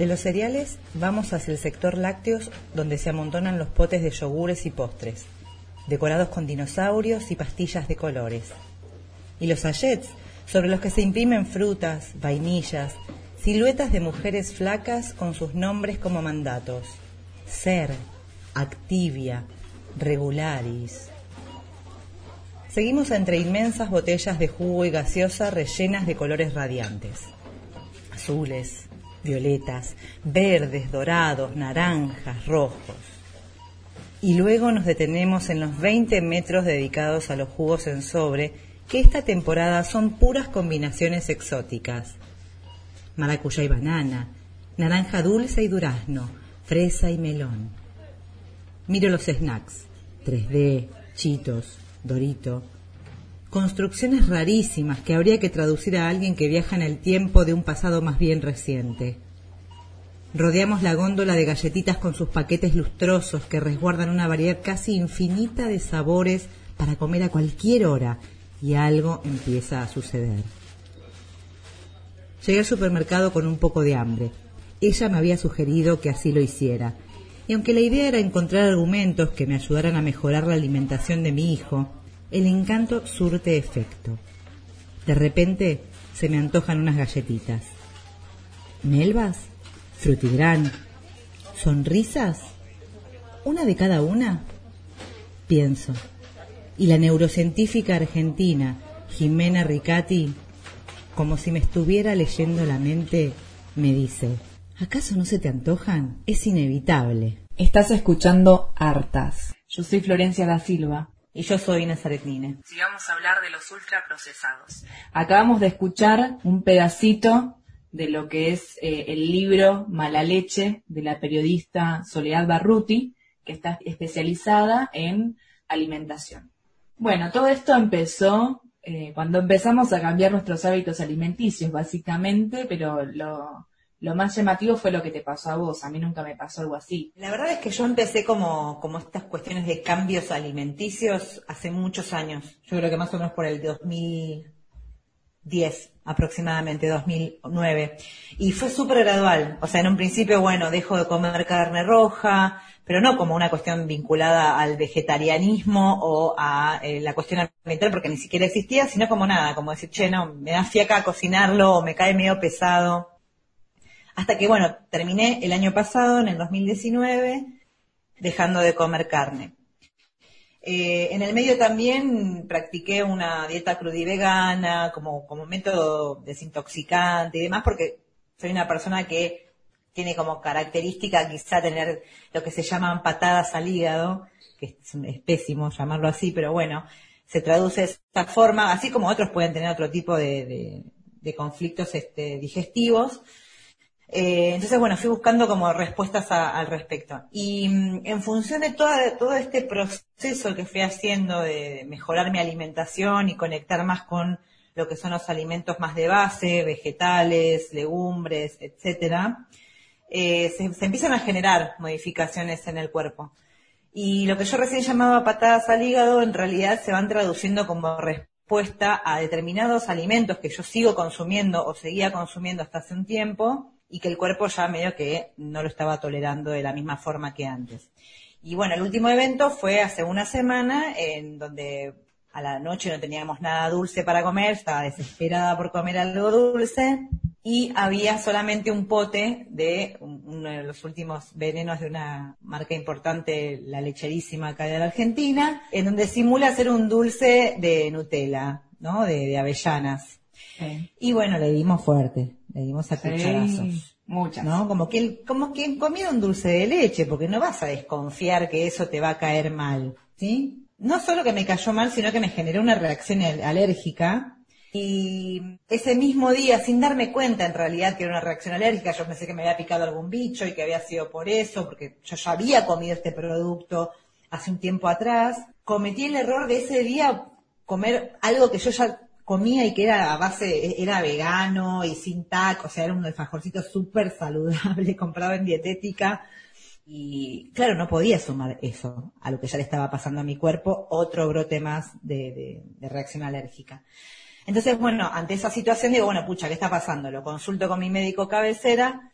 De los cereales vamos hacia el sector lácteos donde se amontonan los potes de yogures y postres, decorados con dinosaurios y pastillas de colores. Y los sachets sobre los que se imprimen frutas, vainillas, siluetas de mujeres flacas con sus nombres como mandatos. Ser, Activia, Regularis. Seguimos entre inmensas botellas de jugo y gaseosa rellenas de colores radiantes. Azules, violetas, verdes, dorados, naranjas, rojos. Y luego nos detenemos en los 20 metros dedicados a los jugos en sobre, que esta temporada son puras combinaciones exóticas. Maracuyá y banana, naranja dulce y durazno, fresa y melón. Miro los snacks, 3D, chitos, dorito. Construcciones rarísimas que habría que traducir a alguien que viaja en el tiempo de un pasado más bien reciente. Rodeamos la góndola de galletitas con sus paquetes lustrosos que resguardan una variedad casi infinita de sabores para comer a cualquier hora y algo empieza a suceder. Llegué al supermercado con un poco de hambre. Ella me había sugerido que así lo hiciera. Y aunque la idea era encontrar argumentos que me ayudaran a mejorar la alimentación de mi hijo, el encanto surte efecto. De repente se me antojan unas galletitas. ¿Melvas? ¿Frutigran? ¿Sonrisas? ¿Una de cada una? Pienso. Y la neurocientífica argentina, Jimena Ricati, como si me estuviera leyendo la mente, me dice, ¿acaso no se te antojan? Es inevitable. Estás escuchando Hartas. Yo soy Florencia da Silva. Y yo soy Inés Aretnine. Si vamos a hablar de los ultraprocesados. Acabamos de escuchar un pedacito de lo que es eh, el libro Mala Leche de la periodista Soledad Barruti, que está especializada en alimentación. Bueno, todo esto empezó eh, cuando empezamos a cambiar nuestros hábitos alimenticios, básicamente, pero lo, lo más llamativo fue lo que te pasó a vos. A mí nunca me pasó algo así. La verdad es que yo empecé como, como estas cuestiones de cambios alimenticios hace muchos años. Yo creo que más o menos por el 2010 aproximadamente, 2009. Y fue súper gradual. O sea, en un principio, bueno, dejo de comer carne roja, pero no como una cuestión vinculada al vegetarianismo o a eh, la cuestión ambiental, porque ni siquiera existía, sino como nada, como decir, che, no, me da fiaca cocinarlo o me cae medio pesado. Hasta que, bueno, terminé el año pasado, en el 2019, dejando de comer carne. Eh, en el medio también practiqué una dieta crudivegana como, como método desintoxicante y demás, porque soy una persona que tiene como característica quizá tener lo que se llaman patadas al hígado, que es, pésimo llamarlo así, pero bueno, se traduce de esta forma, así como otros pueden tener otro tipo de, conflictos este, digestivos. Eh, entonces, bueno, fui buscando como respuestas al respecto. Y mm, en función de todo este proceso que fui haciendo de mejorar mi alimentación y conectar más con lo que son los alimentos más de base, vegetales, legumbres, etcétera, eh, se, empiezan a generar modificaciones en el cuerpo. Y lo que yo recién llamaba patadas al hígado, en realidad se van traduciendo como respuesta a determinados alimentos que yo sigo consumiendo o seguía consumiendo hasta hace un tiempo y que el cuerpo ya medio que no lo estaba tolerando de la misma forma que antes. Y bueno, el último evento fue hace una semana en donde a la noche no teníamos nada dulce para comer, estaba desesperada por comer algo dulce y había solamente un pote de uno de los últimos venenos de una marca importante, la lecherísima acá de la Argentina, en donde simula ser un dulce de Nutella, ¿no? De, avellanas. Y bueno, le dimos fuerte, le dimos a cucharazos. Muchas. ¿No? Como que, como quien comiera un dulce de leche, porque no vas a desconfiar que eso te va a caer mal, ¿sí? No solo que me cayó mal, sino que me generó una reacción alérgica y ese mismo día, sin darme cuenta en realidad que era una reacción alérgica, yo pensé que me había picado algún bicho y que había sido por eso, porque yo ya había comido este producto hace un tiempo atrás, cometí el error de ese día comer algo que yo ya comía y que era a base, era vegano y sin tac, o sea, era un alfajorcito súper saludable comprado en dietética. Y claro, no podía sumar eso a lo que ya le estaba pasando a mi cuerpo, otro brote más de reacción alérgica. Entonces, bueno, ante esa situación digo, bueno, pucha, ¿qué está pasando? Lo consulto con mi médico cabecera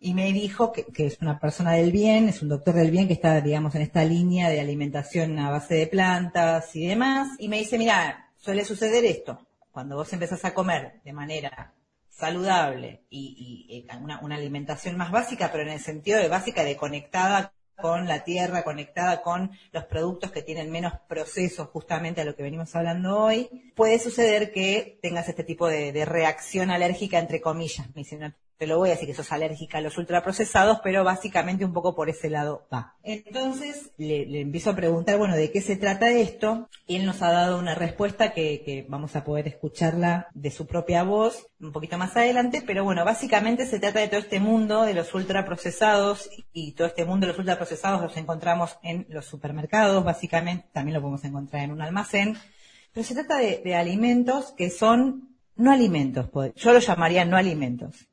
y me dijo que, que, es una persona del bien, es un doctor del bien que está, digamos, en esta línea de alimentación a base de plantas y demás. Y me dice, mira, suele suceder esto. Cuando vos empezás a comer de manera saludable y, y eh, una, una, alimentación más básica, pero en el sentido de básica de conectada con la tierra, conectada con los productos que tienen menos procesos, justamente a lo que venimos hablando hoy, puede suceder que tengas este tipo de, de reacción alérgica, entre comillas. Me dicen, te lo voy a decir que sos alérgica a los ultraprocesados, pero básicamente un poco por ese lado va. Entonces le, empiezo a preguntar, bueno, ¿de qué se trata esto? Y él nos ha dado una respuesta que, que, vamos a poder escucharla de su propia voz un poquito más adelante, pero bueno, básicamente se trata de todo este mundo de los ultraprocesados y todo este mundo de los ultraprocesados los encontramos en los supermercados, básicamente, también lo podemos encontrar en un almacén, pero se trata de alimentos que son no alimentos, yo lo llamaría no alimentos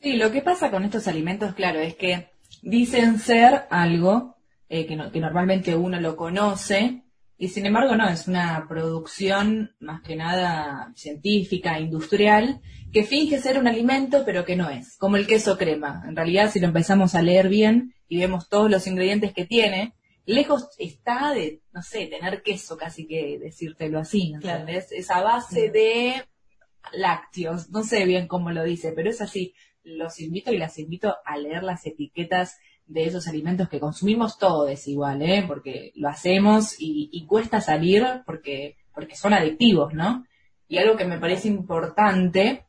Sí, lo que pasa con estos alimentos, claro, es que dicen ser algo eh, que, no, que normalmente uno lo conoce y sin embargo no, es una producción más que nada científica, industrial, que finge ser un alimento pero que no es, como el queso crema. En realidad si lo empezamos a leer bien y vemos todos los ingredientes que tiene, lejos está de, no sé, tener queso casi que decírtelo así, ¿no claro. Esa base de lácteos, no sé bien cómo lo dice, pero es así los invito y las invito a leer las etiquetas de esos alimentos que consumimos todos igual, ¿eh? Porque lo hacemos y, y, cuesta salir porque, porque son adictivos, ¿no? Y algo que me parece importante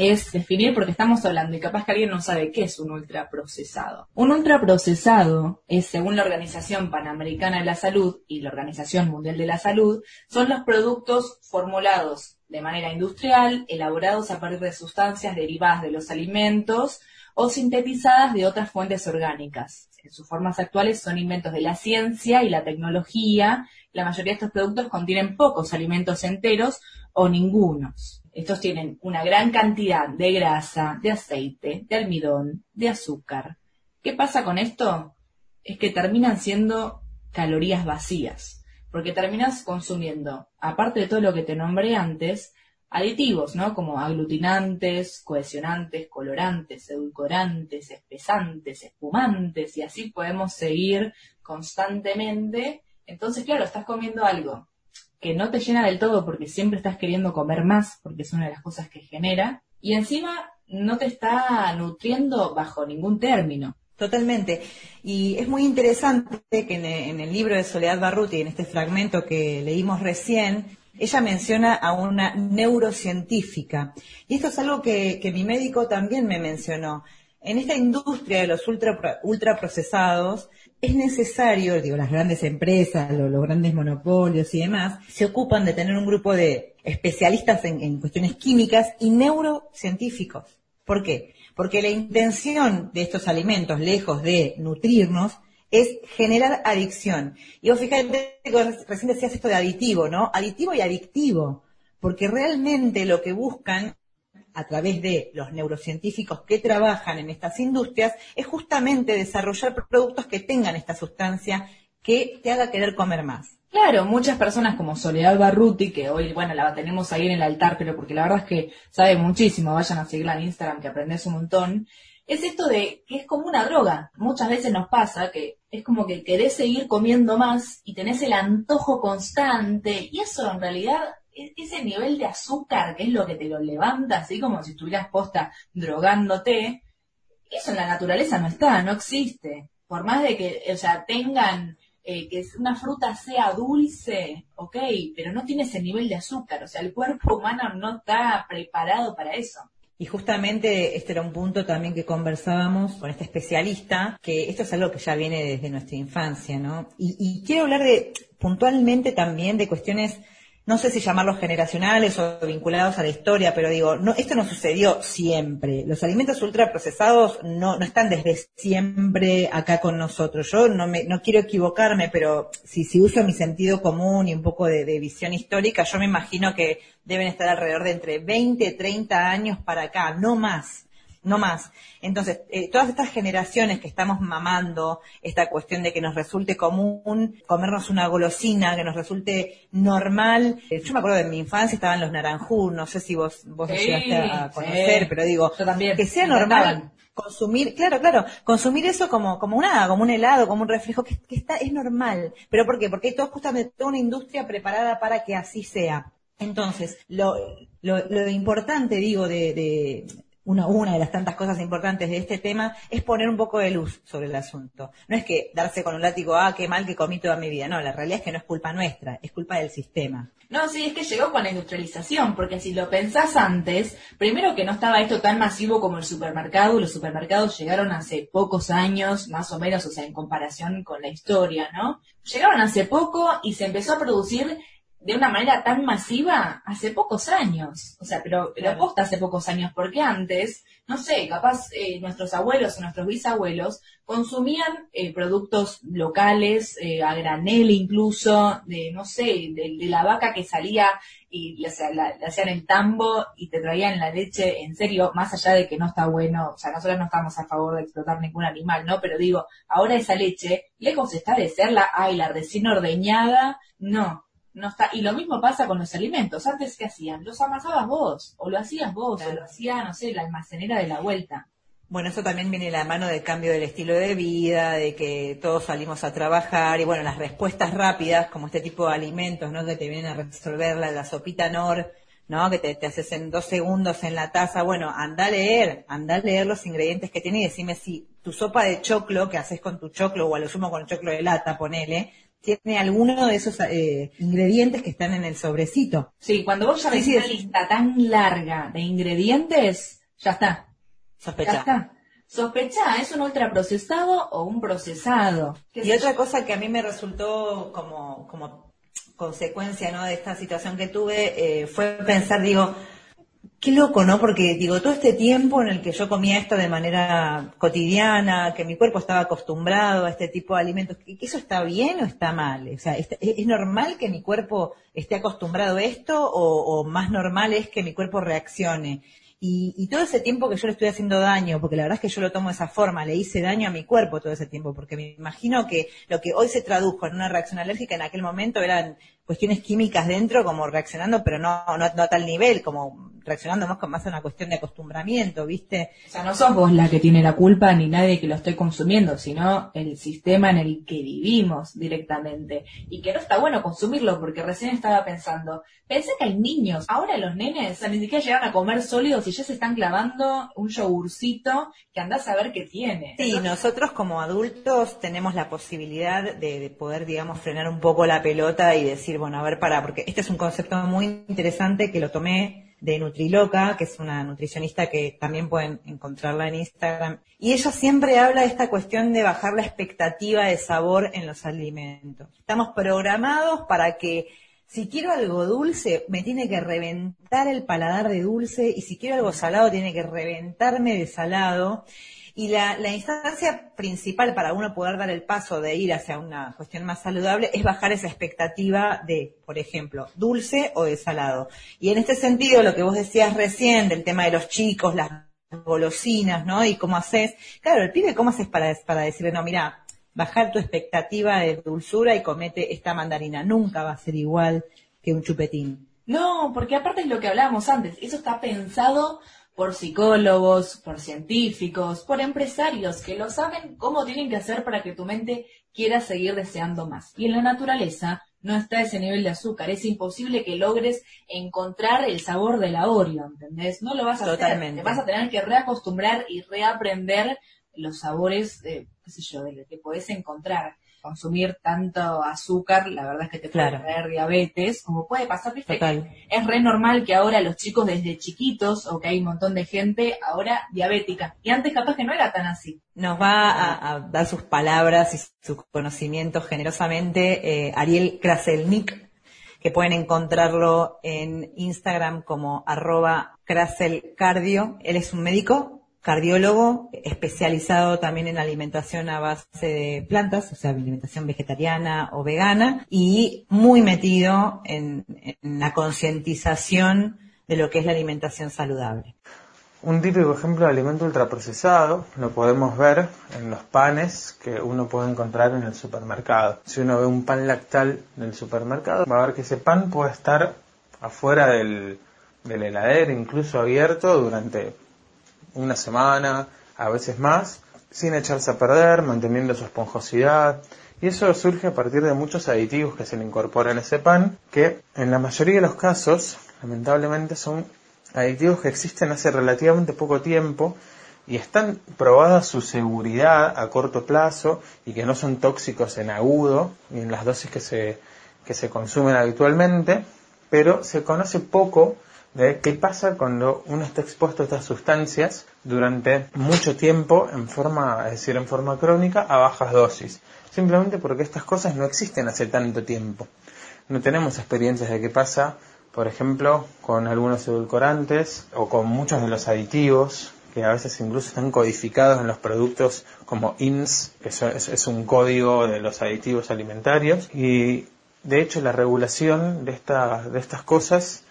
es definir, porque estamos hablando y capaz que alguien no sabe qué es un ultraprocesado. Un ultraprocesado es, según la Organización Panamericana de la Salud y la Organización Mundial de la Salud, son los productos formulados de manera industrial, elaborados a partir de sustancias derivadas de los alimentos o sintetizadas de otras fuentes orgánicas. En sus formas actuales son inventos de la ciencia y la tecnología. La mayoría de estos productos contienen pocos alimentos enteros o ningunos. Estos tienen una gran cantidad de grasa, de aceite, de almidón, de azúcar. ¿Qué pasa con esto? Es que terminan siendo calorías vacías porque terminas consumiendo, aparte de todo lo que te nombré antes, aditivos, ¿no? Como aglutinantes, cohesionantes, colorantes, edulcorantes, espesantes, espumantes, y así podemos seguir constantemente. Entonces, claro, estás comiendo algo que no te llena del todo porque siempre estás queriendo comer más, porque es una de las cosas que genera, y encima no te está nutriendo bajo ningún término. Totalmente. Y es muy interesante que en el libro de Soledad Barruti, en este fragmento que leímos recién, ella menciona a una neurocientífica. Y esto es algo que, mi médico también me mencionó. En esta industria de los ultra, ultraprocesados, es necesario, digo, las grandes empresas, los, grandes monopolios y demás, se ocupan de tener un grupo de especialistas en, en cuestiones químicas y neurocientíficos. ¿Por qué? Porque la intención de estos alimentos, lejos de nutrirnos, es generar adicción. Y vos fíjate recién decías esto de aditivo, ¿no? Aditivo y adictivo. Porque realmente lo que buscan a través de los neurocientíficos que trabajan en estas industrias es justamente desarrollar productos que tengan esta sustancia que te haga querer comer más. Claro, muchas personas como Soledad Barruti, que hoy, bueno, la tenemos ahí en el altar, pero porque la verdad es que sabe muchísimo, vayan a seguirla en Instagram que aprendes un montón, es esto de que es como una droga. Muchas veces nos pasa que es como que querés seguir comiendo más y tenés el antojo constante, y eso en realidad, ese nivel de azúcar que es lo que te lo levanta, así como si estuvieras posta drogándote, eso en la naturaleza no está, no existe. Por más de que, o sea, tengan eh, que una fruta sea dulce, ok, pero no tiene ese nivel de azúcar, o sea, el cuerpo humano no está preparado para eso. Y justamente este era un punto también que conversábamos con este especialista, que esto es algo que ya viene desde nuestra infancia, ¿no? Y, y quiero hablar de puntualmente también de cuestiones no sé si llamarlos generacionales o vinculados a la historia, pero digo, no, esto no sucedió siempre. Los alimentos ultraprocesados no, no están desde siempre acá con nosotros. Yo no me, no quiero equivocarme, pero si, si uso mi sentido común y un poco de, de visión histórica, yo me imagino que deben estar alrededor de entre 20, 30 años para acá, no más no más. Entonces, eh, todas estas generaciones que estamos mamando esta cuestión de que nos resulte común comernos una golosina, que nos resulte normal. Eh, yo me acuerdo de mi infancia estaban los naranjú, no sé si vos, vos llegaste a conocer, pero digo, también, que sea normal consumir, claro, claro, consumir eso como, como una, como un helado, como un reflejo, que, está, es normal. ¿Pero por qué? Porque hay todo, justamente toda una industria preparada para que así sea. Entonces, lo, lo, lo importante, digo, de, de una, una de las tantas cosas importantes de este tema es poner un poco de luz sobre el asunto. No es que darse con un látigo, ah, qué mal que comí toda mi vida. No, la realidad es que no es culpa nuestra, es culpa del sistema. No, sí, es que llegó con la industrialización, porque si lo pensás antes, primero que no estaba esto tan masivo como el supermercado, los supermercados llegaron hace pocos años, más o menos, o sea, en comparación con la historia, ¿no? Llegaron hace poco y se empezó a producir de una manera tan masiva hace pocos años. O sea, pero, pero aposta hace pocos años, porque antes, no sé, capaz eh, nuestros abuelos o nuestros bisabuelos consumían eh, productos locales, eh, a granel incluso, de, no sé, de, la vaca que salía y le, hacían el tambo y te traían la leche, en serio, más allá de que no está bueno, o sea, nosotros no estamos a favor de explotar ningún animal, ¿no? Pero digo, ahora esa leche, lejos está de ser la, ay, la recién ordeñada, no, no está, y lo mismo pasa con los alimentos. Antes, ¿qué hacían? Los amasabas vos, o lo hacías vos, o lo hacía, no sé, la almacenera de la vuelta. Bueno, eso también viene de la mano del cambio del estilo de vida, de que todos salimos a trabajar y bueno, las respuestas rápidas, como este tipo de alimentos, ¿no? Que te vienen a resolver la, sopita Nor, ¿no? Que te, haces en dos segundos en la taza. Bueno, anda a leer, anda a leer los ingredientes que tiene y decime si tu sopa de choclo que haces con tu choclo o a lo sumo con el choclo de lata, ponele, tiene alguno de esos eh, ingredientes que están en el sobrecito. Sí, cuando vos ya ves una lista tan larga de ingredientes, ya está. Sospecha. Ya está. Sospecha, ¿es un ultraprocesado o un procesado? Y otra cosa que a mí me resultó como, como consecuencia ¿no? de esta situación que tuve eh, fue pensar, digo, Qué loco, ¿no? Porque digo, todo este tiempo en el que yo comía esto de manera cotidiana, que mi cuerpo estaba acostumbrado a este tipo de alimentos, ¿eso está bien o está mal? O sea, ¿es normal que mi cuerpo esté acostumbrado a esto o, o más normal es que mi cuerpo reaccione? Y, y, todo ese tiempo que yo le estoy haciendo daño, porque la verdad es que yo lo tomo de esa forma, le hice daño a mi cuerpo todo ese tiempo, porque me imagino que lo que hoy se tradujo en una reacción alérgica en aquel momento eran cuestiones químicas dentro, como reaccionando, pero no, no, a tal nivel, como reaccionando más, más a una cuestión de acostumbramiento, ¿viste? O sea, no sos vos la que tiene la culpa ni nadie que lo esté consumiendo, sino el sistema en el que vivimos directamente. Y que no está bueno consumirlo, porque recién estaba pensando, pensé que hay niños, ahora los nenes, o sea, ni siquiera llegan a comer sólidos y ya se están clavando un yogurcito que andás a ver qué tiene. Sí, nosotros como adultos tenemos la posibilidad de, de poder, digamos, frenar un poco la pelota y decir, bueno, a ver, para, porque este es un concepto muy interesante que lo tomé de Nutriloca, que es una nutricionista que también pueden encontrarla en Instagram. Y ella siempre habla de esta cuestión de bajar la expectativa de sabor en los alimentos. Estamos programados para que si quiero algo dulce, me tiene que reventar el paladar de dulce y si quiero algo salado, tiene que reventarme de salado. Y la, instancia principal para uno poder dar el paso de ir hacia una cuestión más saludable es bajar esa expectativa de, por ejemplo, dulce o de salado. Y en este sentido, lo que vos decías recién del tema de los chicos, las golosinas, ¿no? Y cómo haces. Claro, el pibe, ¿cómo haces para, para decirle, no, mira, bajar tu expectativa de dulzura y comete esta mandarina? Nunca va a ser igual que un chupetín. No, porque aparte es lo que hablábamos antes. Eso está pensado por psicólogos, por científicos, por empresarios que lo saben cómo tienen que hacer para que tu mente quiera seguir deseando más. Y en la naturaleza no está ese nivel de azúcar. Es imposible que logres encontrar el sabor de la Oreo, ¿entendés? No lo vas a Totalmente. Te vas a tener que reacostumbrar y reaprender los sabores, qué sé yo, de lo que podés encontrar consumir tanto azúcar, la verdad es que te puede traer diabetes, como puede pasar, viste, es re normal que ahora los chicos desde chiquitos, o que hay un montón de gente ahora diabética, y antes capaz que no era tan así. Nos va a, dar sus palabras y sus conocimientos generosamente eh, Ariel Kraselnik, que pueden encontrarlo en Instagram como arroba Kraselcardio. Él es un médico cardiólogo especializado también en alimentación a base de plantas, o sea, alimentación vegetariana o vegana, y muy metido en, la concientización de lo que es la alimentación saludable. Un típico ejemplo de alimento ultraprocesado lo podemos ver en los panes que uno puede encontrar en el supermercado. Si uno ve un pan lactal en el supermercado, va a ver que ese pan puede estar afuera del, del heladero, incluso abierto durante una semana, a veces más, sin echarse a perder, manteniendo su esponjosidad. Y eso surge a partir de muchos aditivos que se le incorporan a ese pan, que en la mayoría de los casos, lamentablemente, son aditivos que existen hace relativamente poco tiempo y están probadas su seguridad a corto plazo y que no son tóxicos en agudo y en las dosis que se, que se consumen habitualmente, pero se conoce poco de qué pasa cuando uno está expuesto a estas sustancias durante mucho tiempo en forma, es decir, en forma crónica a bajas dosis. Simplemente porque estas cosas no existen hace tanto tiempo. No tenemos experiencias de qué pasa, por ejemplo, con algunos edulcorantes o con muchos de los aditivos que a veces incluso están codificados en los productos como INS, que es, un código de los aditivos alimentarios. Y de hecho la regulación de, de estas cosas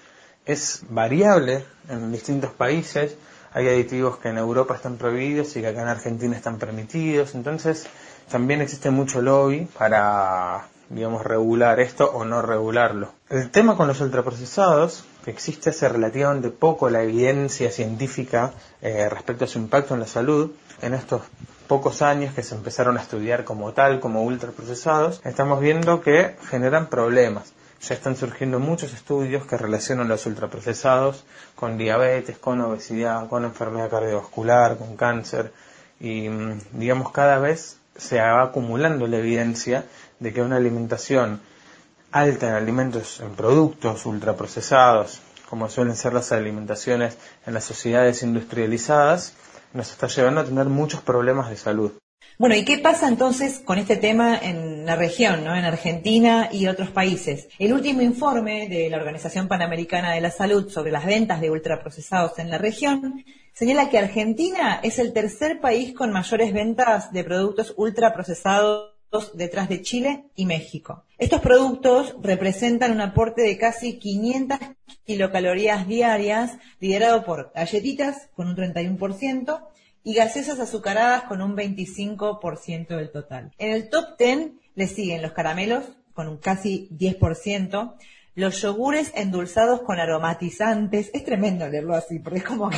es variable en distintos países. Hay aditivos que en Europa están prohibidos y que acá en Argentina están permitidos. Entonces, también existe mucho lobby para, digamos, regular esto o no regularlo. El tema con los ultraprocesados, que existe hace relativamente poco la evidencia científica eh, respecto a su impacto en la salud, en estos pocos años que se empezaron a estudiar como tal, como ultraprocesados, estamos viendo que generan problemas ya están surgiendo muchos estudios que relacionan los ultraprocesados con diabetes, con obesidad, con enfermedad cardiovascular, con cáncer y mm, digamos cada vez se va acumulando la evidencia de que una alimentación alta en alimentos, en productos ultraprocesados, como suelen ser las alimentaciones en las sociedades industrializadas, nos está llevando a tener muchos problemas de salud. Bueno, ¿y qué pasa entonces con este tema en la región, ¿no? en Argentina y otros países? El último informe de la Organización Panamericana de la Salud sobre las ventas de ultraprocesados en la región señala que Argentina es el tercer país con mayores ventas de productos ultraprocesados detrás de Chile y México. Estos productos representan un aporte de casi 500 kilocalorías diarias, liderado por galletitas con un 31%, y gaseosas azucaradas con un 25% del total. En el top 10 le siguen los caramelos con un casi 10%, los yogures endulzados con aromatizantes. Es tremendo leerlo así, porque es como que...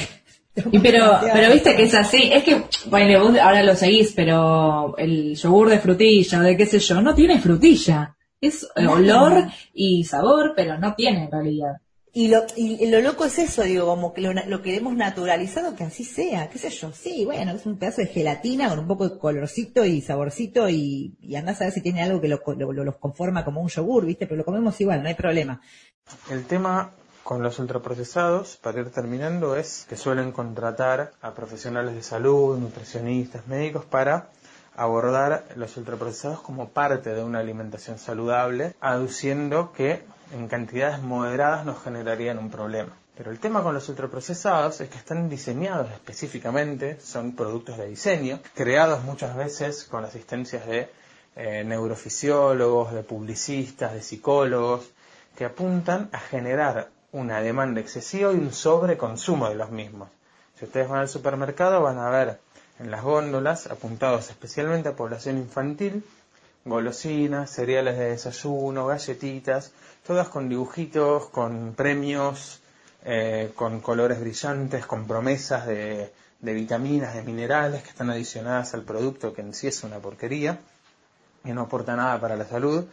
pero, pero viste que es así, es que, bueno, vos ahora lo seguís, pero el yogur de frutilla, de qué sé yo, no tiene frutilla. Es olor y sabor, pero no tiene en realidad. Y lo, y lo loco es eso, digo, como que lo, lo queremos naturalizado, que así sea, qué sé yo, sí, bueno, es un pedazo de gelatina con un poco de colorcito y saborcito y, y andás a ver si tiene algo que lo, lo, los conforma como un yogur, ¿viste? Pero lo comemos igual, no hay problema. El tema con los ultraprocesados, para ir terminando, es que suelen contratar a profesionales de salud, nutricionistas, médicos, para abordar los ultraprocesados como parte de una alimentación saludable, aduciendo que en cantidades moderadas nos generarían un problema. Pero el tema con los ultraprocesados es que están diseñados específicamente, son productos de diseño, creados muchas veces con asistencias de eh, neurofisiólogos, de publicistas, de psicólogos, que apuntan a generar una demanda excesiva y un sobreconsumo de los mismos. Si ustedes van al supermercado van a ver en las góndolas apuntados especialmente a población infantil golosinas, cereales de desayuno, galletitas, todas con dibujitos, con premios, eh, con colores brillantes, con promesas de, de, vitaminas, de minerales que están adicionadas al producto que en sí es una porquería, que no aporta nada para la salud.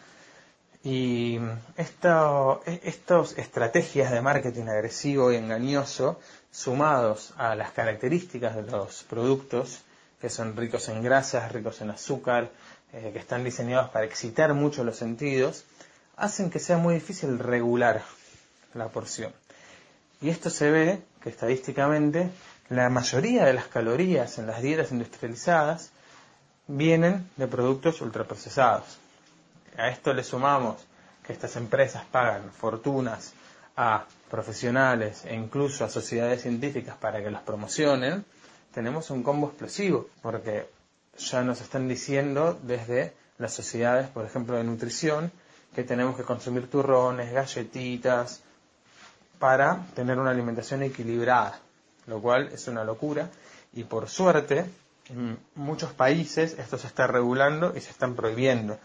Y estas estrategias de marketing agresivo y engañoso, sumados a las características de los productos, que son ricos en grasas, ricos en azúcar, eh, que están diseñados para excitar mucho los sentidos, hacen que sea muy difícil regular la porción. Y esto se ve que estadísticamente la mayoría de las calorías en las dietas industrializadas vienen de productos ultraprocesados. A esto le sumamos que estas empresas pagan fortunas a profesionales e incluso a sociedades científicas para que los promocionen, tenemos un combo explosivo, porque ya nos están diciendo desde las sociedades, por ejemplo, de nutrición, que tenemos que consumir turrones, galletitas, para tener una alimentación equilibrada, lo cual es una locura. Y por suerte, en muchos países esto se está regulando y se están prohibiendo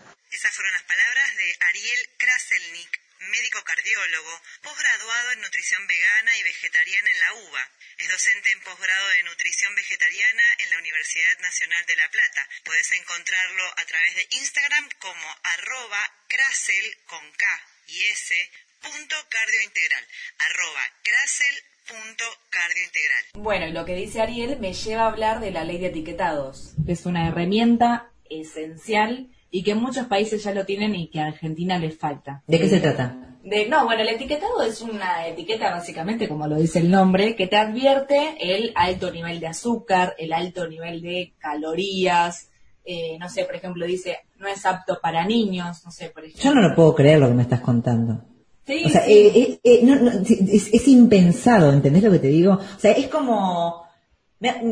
palabras de Ariel Kraselnik, médico cardiólogo nutriólogo, posgraduado en nutrición vegana y vegetariana en la UBA. Es docente en posgrado de nutrición vegetariana en la Universidad Nacional de La Plata. Puedes encontrarlo a través de Instagram como arroba crasel con K y S punto cardiointegral, arroba crasel punto cardiointegral. Bueno, y lo que dice Ariel me lleva a hablar de la ley de etiquetados. Es una herramienta esencial y que muchos países ya lo tienen y que a Argentina les falta. ¿De qué se trata? De, no, bueno, el etiquetado es una etiqueta básicamente, como lo dice el nombre, que te advierte el alto nivel de azúcar, el alto nivel de calorías, eh, no sé, por ejemplo, dice, no es apto para niños, no sé, por ejemplo. Yo no lo puedo creer lo que me estás contando. Sí, o sea, eh, eh, no, no, es, es, impensado, ¿entendés lo que te digo? O sea, es como,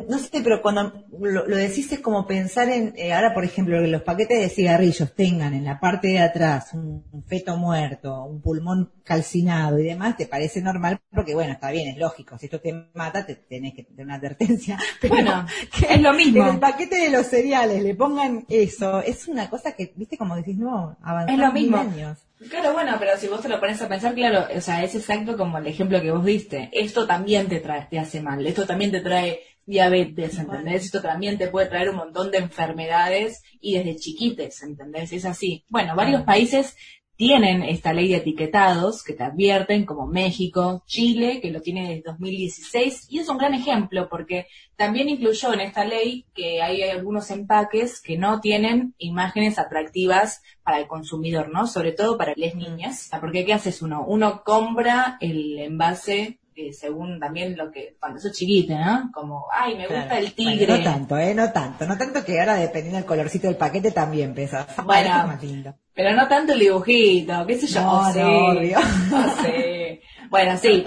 no sé, pero cuando lo, decís es como pensar en, eh, ahora por ejemplo, que los paquetes de cigarrillos tengan en la parte de atrás un, feto muerto, un pulmón calcinado y demás, te parece normal porque bueno, está bien, es lógico, si esto te mata te tenés que tener una advertencia. Pero bueno, es lo mismo. En el paquete de los cereales le pongan eso, es una cosa que, viste, como decís, no, es lo mismo. años. Claro, bueno, pero si vos te lo pones a pensar, claro, o sea, es exacto como el ejemplo que vos diste. Esto también te trae, te hace mal, esto también te trae diabetes, ¿entendés? Esto también te puede traer un montón de enfermedades y desde chiquites, ¿entendés? Es así. Bueno, varios países tienen esta ley de etiquetados que te advierten, como México, Chile, que lo tiene desde 2016, y es un gran ejemplo porque también incluyó en esta ley que hay algunos empaques que no tienen imágenes atractivas para el consumidor, ¿no? Sobre todo para las niñas. Porque ¿qué haces uno? Uno compra el envase según también lo que, cuando sos chiquita, ¿no? Como, ay, me gusta el tigre. no tanto, ¿eh? No tanto. No tanto que ahora, dependiendo del colorcito del paquete, también pesa. Bueno, más lindo. Pero no tanto el dibujito, qué sé yo. No, no, no sé. Bueno, sí.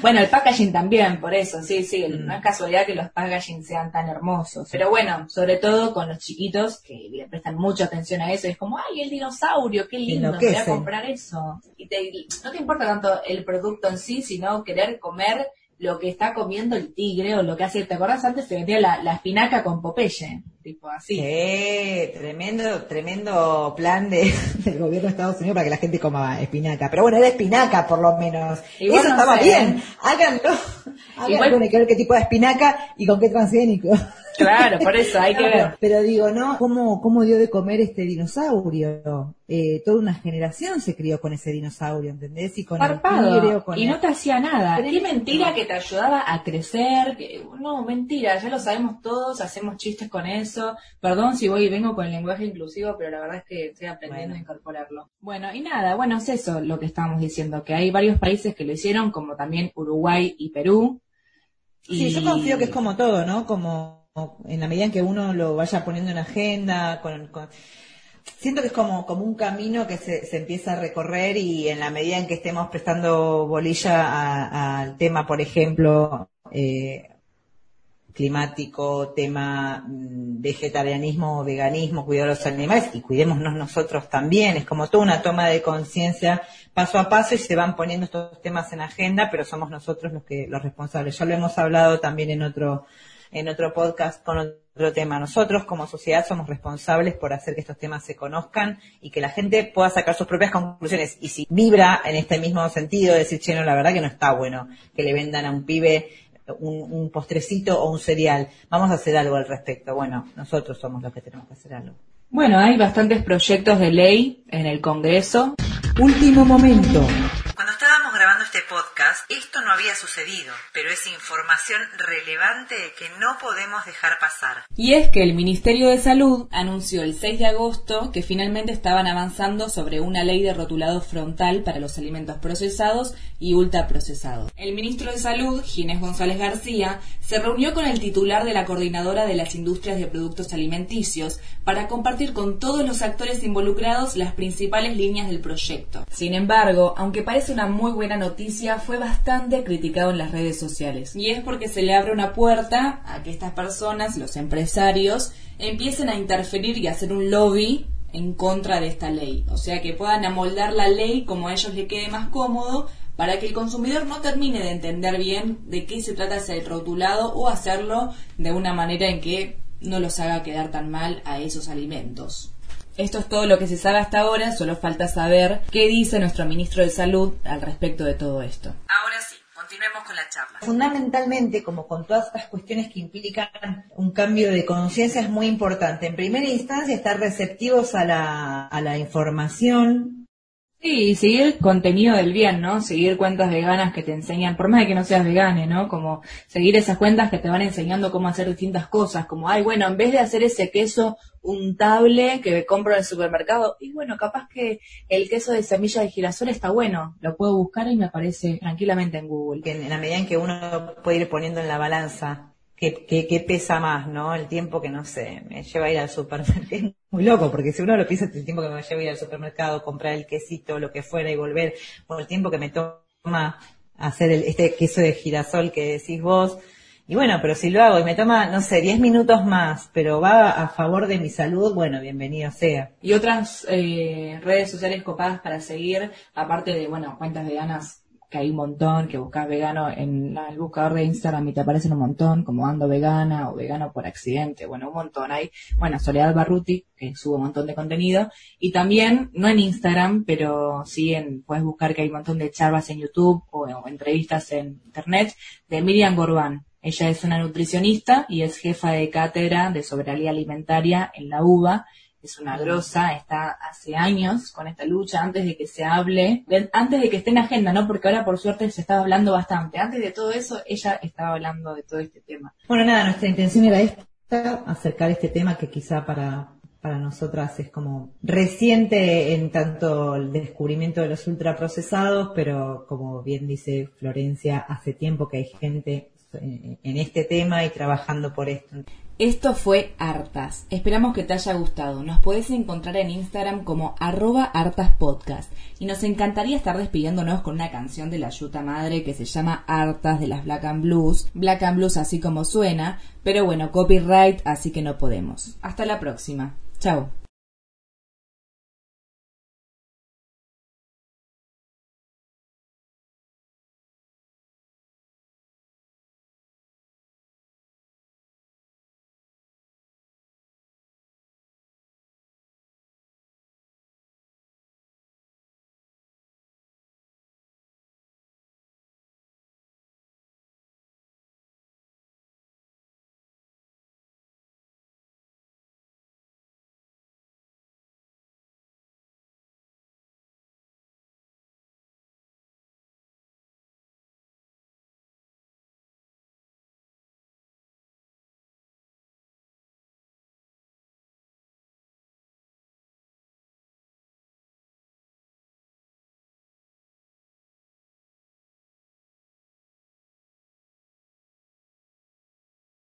Bueno, el packaging también, por eso, sí, sí. No es casualidad que los packaging sean tan hermosos. Pero bueno, sobre todo con los chiquitos que le prestan mucha atención a eso. es como, ay, el dinosaurio, qué lindo, voy a comprar eso. Y te, no te importa tanto el producto en sí, sino querer comer lo que está comiendo el tigre o lo que hace. ¿Te acuerdas antes se vendía la, la espinaca con Popeye? Tipo así. tremendo, tremendo plan de, del gobierno de Estados Unidos para que la gente coma espinaca. Pero bueno, era espinaca por lo menos. Eso estaba bien. Háganlo. Háganlo, hay que ver qué tipo de espinaca y con qué transgénico. Claro, por eso hay que ver. Pero digo, ¿no? ¿Cómo, cómo dio de comer este dinosaurio? Eh, toda una generación se crió con ese dinosaurio, ¿entendés? Y con el tigre, Y no te hacía nada. Qué mentira que te ayudaba a crecer. No, mentira, ya lo sabemos todos, hacemos chistes con eso. Perdón si voy y vengo con el lenguaje inclusivo, pero la verdad es que estoy aprendiendo a incorporarlo. Bueno, y nada, bueno, es eso lo que estábamos diciendo, que hay varios países que lo hicieron, como también Uruguay y Perú. Sí, yo confío que es como todo, ¿no? Como en la medida en que uno lo vaya poniendo en agenda, con, siento que es como, como un camino que se, se, empieza a recorrer y en la medida en que estemos prestando bolilla al tema, por ejemplo, eh, climático, tema mm, vegetarianismo veganismo, cuidar los animales y cuidémonos nosotros también. Es como toda una toma de conciencia paso a paso y se van poniendo estos temas en agenda, pero somos nosotros los que los responsables. Ya lo hemos hablado también en otro en otro podcast con otro tema. Nosotros como sociedad somos responsables por hacer que estos temas se conozcan y que la gente pueda sacar sus propias conclusiones. Y si vibra en este mismo sentido, decir, che, no, la verdad que no está bueno que le vendan a un pibe un, postrecito o un cereal. Vamos a hacer algo al respecto. Bueno, nosotros somos los que tenemos que hacer algo. Bueno, hay bastantes proyectos de ley en el Congreso. Último momento. Cuando estábamos grabando este podcast, esto no había sucedido, pero es información relevante que no podemos dejar pasar. Y es que el Ministerio de Salud anunció el 6 de agosto que finalmente estaban avanzando sobre una ley de rotulado frontal para los alimentos procesados y ultraprocesados. El ministro de Salud, Ginés González García, se reunió con el titular de la Coordinadora de las Industrias de Productos Alimenticios para compartir con todos los actores involucrados las principales líneas del proyecto. Sin embargo, aunque parece una muy buena noticia, fue bastante criticado en las redes sociales. Y es porque se le abre una puerta a que estas personas, los empresarios, empiecen a interferir y a hacer un lobby en contra de esta ley. O sea, que puedan amoldar la ley como a ellos les quede más cómodo para que el consumidor no termine de entender bien de qué se trata ese rotulado o hacerlo de una manera en que no los haga quedar tan mal a esos alimentos. Esto es todo lo que se sabe hasta ahora, solo falta saber qué dice nuestro ministro de Salud al respecto de todo esto. Ahora. Fundamentalmente, como con todas estas cuestiones que implican un cambio de conciencia, es muy importante. En primera instancia, estar receptivos a la, a la información, Sí, y seguir contenido del bien, ¿no? Seguir cuentas veganas que te enseñan, por más de que no seas vegane, ¿no? Como seguir esas cuentas que te van enseñando cómo hacer distintas cosas, como, ay, bueno, en vez de hacer ese queso untable que compro en el supermercado, y bueno, capaz que el queso de semilla de girasol está bueno, lo puedo buscar y me aparece tranquilamente en Google. En la medida en que uno puede ir poniendo en la balanza que, pesa más, ¿no? El tiempo que, no sé, me lleva a ir al supermercado. muy loco, porque si uno lo piensa, el tiempo que me lleva a ir al supermercado, comprar el quesito, lo que fuera y volver, por el tiempo que me toma hacer este queso de girasol que decís vos. Y bueno, pero si lo hago y me toma, no sé, 10 minutos más, pero va a favor de mi salud, bueno, bienvenido sea. Y otras eh, redes sociales copadas para seguir, aparte de, bueno, cuentas veganas hay un montón, que buscas vegano en el buscador de Instagram y te aparecen un montón, como ando vegana o vegano por accidente, bueno, un montón. Hay, bueno, Soledad Barruti, que sube un montón de contenido, y también, no en Instagram, pero sí en, puedes buscar que hay un montón de charlas en YouTube o, o entrevistas en Internet de Miriam Gorbán. Ella es una nutricionista y es jefa de cátedra de soberanía alimentaria en la UBA es una grosa, está hace años con esta lucha, antes de que se hable, antes de que esté en agenda, ¿no? Porque ahora por suerte se estaba hablando bastante. Antes de todo eso, ella estaba hablando de todo este tema. Bueno, nada, nuestra intención era esta, acercar este tema que quizá para, para nosotras es como reciente en tanto el descubrimiento de los ultraprocesados, pero como bien dice Florencia, hace tiempo que hay gente en este tema y trabajando por esto. Esto fue Hartas. Esperamos que te haya gustado. Nos puedes encontrar en Instagram como arroba hartaspodcast. Y nos encantaría estar despidiéndonos con una canción de la Yuta Madre que se llama Hartas de las Black and Blues. Black and Blues así como suena, pero bueno, copyright, así que no podemos. Hasta la próxima. Chao.